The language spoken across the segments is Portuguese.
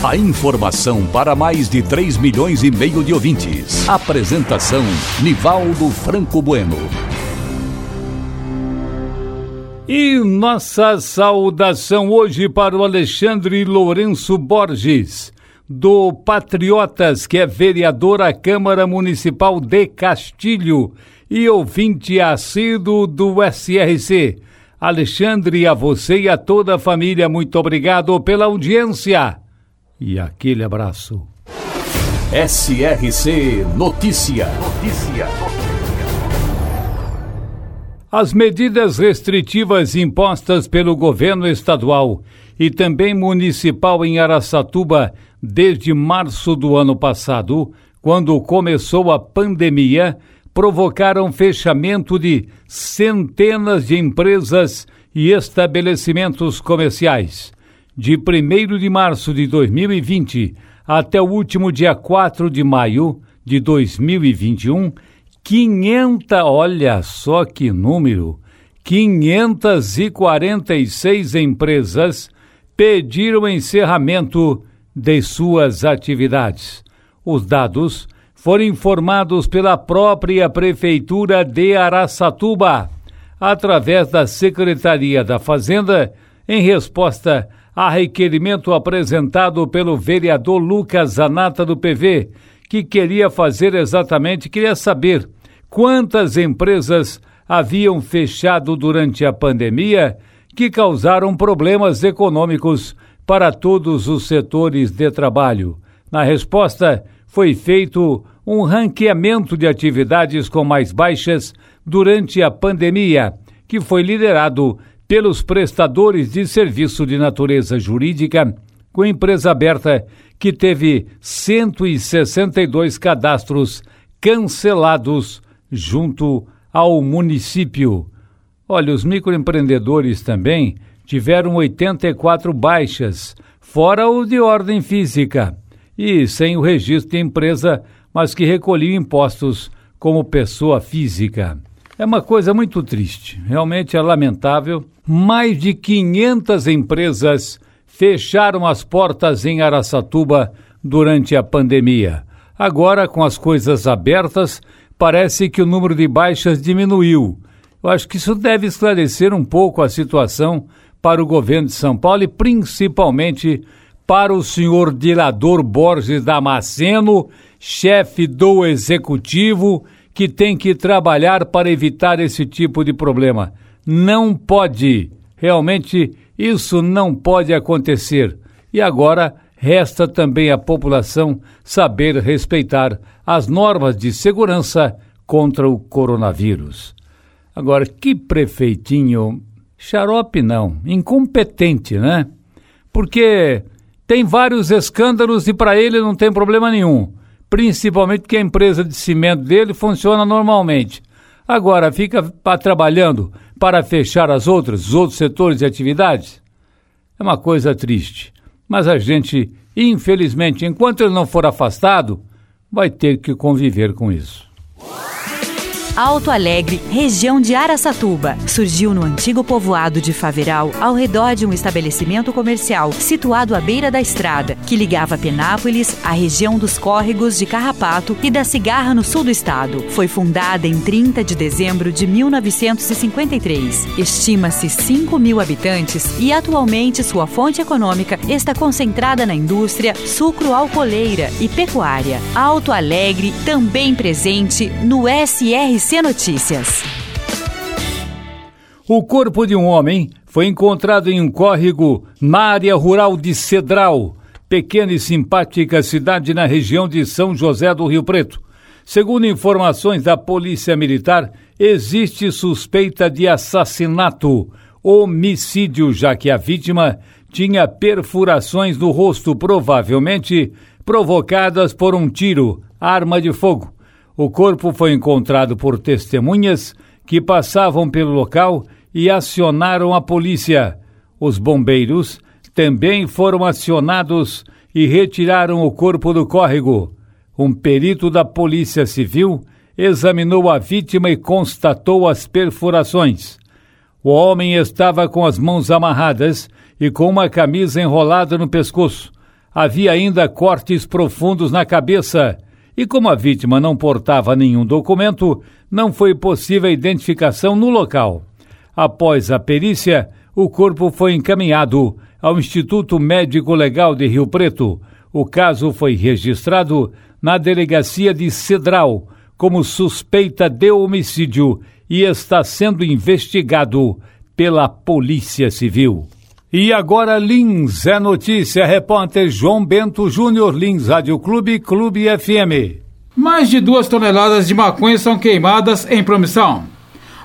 A informação para mais de 3 milhões e meio de ouvintes. Apresentação Nivaldo Franco Bueno. E nossa saudação hoje para o Alexandre Lourenço Borges, do Patriotas, que é vereador à Câmara Municipal de Castilho e ouvinte assíduo do SRC. Alexandre, a você e a toda a família, muito obrigado pela audiência e aquele abraço. SRC Notícia. Notícia. As medidas restritivas impostas pelo governo estadual e também municipal em Araçatuba desde março do ano passado, quando começou a pandemia, provocaram fechamento de centenas de empresas e estabelecimentos comerciais. De 1 de março de 2020 até o último dia 4 de maio de 2021, 500, olha só que número, 546 empresas pediram encerramento de suas atividades. Os dados foram informados pela própria Prefeitura de Araçatuba, através da Secretaria da Fazenda, em resposta a requerimento apresentado pelo vereador Lucas Zanata do PV, que queria fazer exatamente, queria saber quantas empresas haviam fechado durante a pandemia que causaram problemas econômicos para todos os setores de trabalho. Na resposta, foi feito um ranqueamento de atividades com mais baixas durante a pandemia, que foi liderado pelos prestadores de serviço de natureza jurídica, com empresa aberta que teve 162 cadastros cancelados junto ao município. Olha, os microempreendedores também tiveram 84 baixas, fora o de ordem física, e sem o registro de empresa, mas que recolhiam impostos como pessoa física. É uma coisa muito triste, realmente é lamentável. Mais de 500 empresas fecharam as portas em Araçatuba durante a pandemia. Agora, com as coisas abertas, parece que o número de baixas diminuiu. Eu acho que isso deve esclarecer um pouco a situação para o governo de São Paulo e principalmente para o senhor Dilador Borges Damasceno, chefe do executivo que tem que trabalhar para evitar esse tipo de problema. Não pode, realmente, isso não pode acontecer. E agora resta também à população saber respeitar as normas de segurança contra o coronavírus. Agora, que prefeitinho xarope não, incompetente, né? Porque tem vários escândalos e para ele não tem problema nenhum principalmente porque a empresa de cimento dele funciona normalmente. Agora, fica trabalhando para fechar as outras, os outros setores de atividades? É uma coisa triste. Mas a gente, infelizmente, enquanto ele não for afastado, vai ter que conviver com isso. Alto Alegre, região de Araçatuba. Surgiu no antigo povoado de Faveral, ao redor de um estabelecimento comercial situado à beira da estrada, que ligava Penápolis à região dos córregos de Carrapato e da Cigarra no sul do estado. Foi fundada em 30 de dezembro de 1953. Estima-se 5 mil habitantes e atualmente sua fonte econômica está concentrada na indústria sucro-alcooleira e pecuária. Alto Alegre, também presente no SRC Notícias. O corpo de um homem foi encontrado em um córrego na área rural de Cedral, pequena e simpática cidade na região de São José do Rio Preto. Segundo informações da Polícia Militar, existe suspeita de assassinato, homicídio, já que a vítima tinha perfurações no rosto, provavelmente provocadas por um tiro arma de fogo. O corpo foi encontrado por testemunhas que passavam pelo local e acionaram a polícia. Os bombeiros também foram acionados e retiraram o corpo do córrego. Um perito da Polícia Civil examinou a vítima e constatou as perfurações. O homem estava com as mãos amarradas e com uma camisa enrolada no pescoço. Havia ainda cortes profundos na cabeça. E como a vítima não portava nenhum documento, não foi possível a identificação no local. Após a perícia, o corpo foi encaminhado ao Instituto Médico Legal de Rio Preto. O caso foi registrado na delegacia de Cedral como suspeita de homicídio e está sendo investigado pela Polícia Civil. E agora Lins é notícia, repórter João Bento Júnior Lins, Rádio Clube, Clube FM. Mais de duas toneladas de maconha são queimadas em promissão.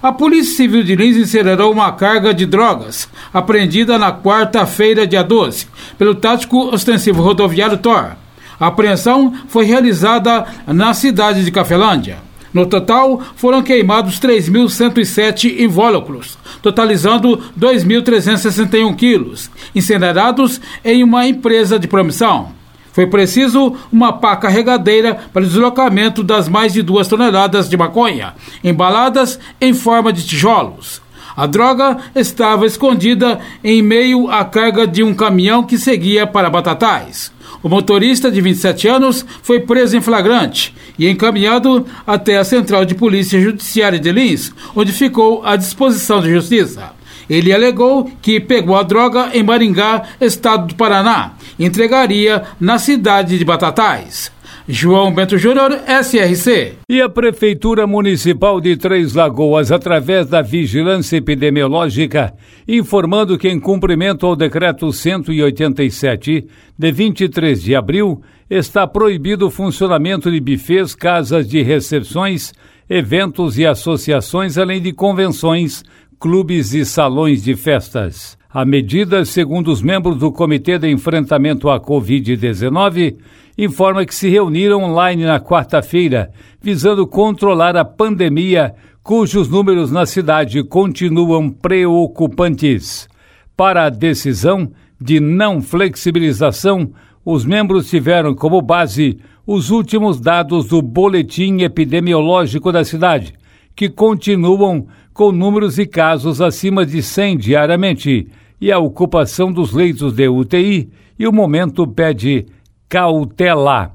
A Polícia Civil de Lins incinerou uma carga de drogas apreendida na quarta-feira, dia 12, pelo tático ostensivo rodoviário Thor. A apreensão foi realizada na cidade de Cafelândia. No total, foram queimados 3.107 invólucros, totalizando 2.361 quilos, incinerados em uma empresa de promissão. Foi preciso uma pá carregadeira para o deslocamento das mais de duas toneladas de maconha, embaladas em forma de tijolos. A droga estava escondida em meio à carga de um caminhão que seguia para Batatais. O motorista de 27 anos foi preso em flagrante e encaminhado até a Central de Polícia Judiciária de Lins, onde ficou à disposição da Justiça. Ele alegou que pegou a droga em Maringá, estado do Paraná, e entregaria na cidade de Batatais. João Bento Júnior, SRC. E a Prefeitura Municipal de Três Lagoas, através da Vigilância Epidemiológica, informando que, em cumprimento ao Decreto 187, de 23 de abril, está proibido o funcionamento de bufês, casas de recepções, eventos e associações, além de convenções, clubes e salões de festas. A medida, segundo os membros do Comitê de Enfrentamento à Covid-19, informa que se reuniram online na quarta-feira, visando controlar a pandemia, cujos números na cidade continuam preocupantes. Para a decisão de não flexibilização, os membros tiveram como base os últimos dados do boletim epidemiológico da cidade, que continuam com números e casos acima de 100 diariamente, e a ocupação dos leitos de UTI, e o momento pede cautela.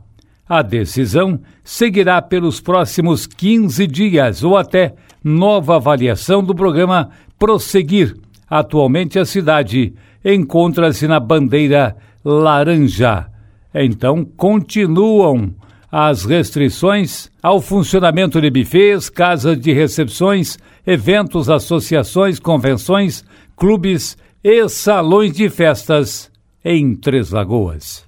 A decisão seguirá pelos próximos 15 dias ou até nova avaliação do programa Prosseguir. Atualmente a cidade encontra-se na bandeira laranja. Então continuam as restrições ao funcionamento de bufês, casas de recepções, eventos, associações, convenções, clubes e salões de festas em Três Lagoas.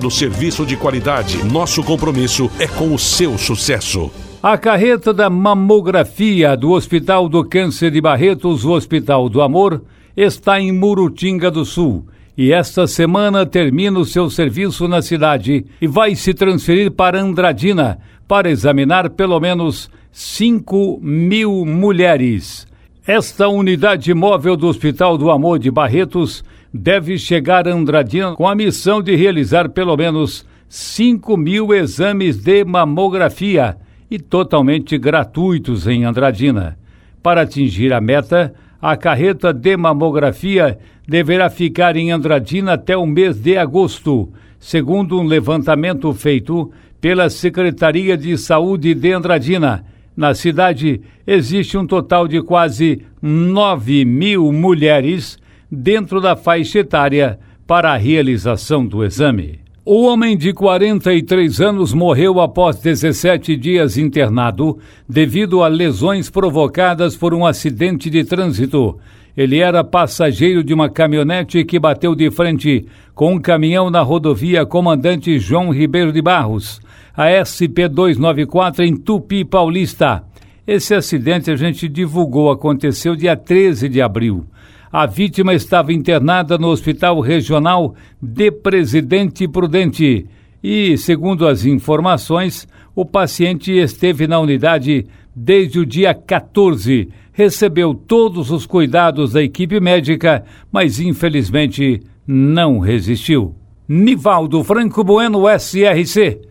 oferecendo serviço de qualidade. Nosso compromisso é com o seu sucesso. A carreta da mamografia do Hospital do Câncer de Barretos, o Hospital do Amor, está em Murutinga do Sul. E esta semana termina o seu serviço na cidade e vai se transferir para Andradina para examinar pelo menos 5 mil mulheres. Esta unidade móvel do Hospital do Amor de Barretos deve chegar a Andradina com a missão de realizar pelo menos 5 mil exames de mamografia e totalmente gratuitos em Andradina. Para atingir a meta, a carreta de mamografia deverá ficar em Andradina até o mês de agosto, segundo um levantamento feito pela Secretaria de Saúde de Andradina. Na cidade, existe um total de quase 9 mil mulheres dentro da faixa etária para a realização do exame. O homem de 43 anos morreu após 17 dias internado devido a lesões provocadas por um acidente de trânsito. Ele era passageiro de uma caminhonete que bateu de frente com um caminhão na rodovia Comandante João Ribeiro de Barros, a SP-294 em Tupi Paulista. Esse acidente a gente divulgou, aconteceu dia 13 de abril. A vítima estava internada no Hospital Regional de Presidente Prudente e, segundo as informações, o paciente esteve na unidade desde o dia 14. Recebeu todos os cuidados da equipe médica, mas infelizmente não resistiu. Nivaldo Franco Bueno, SRC.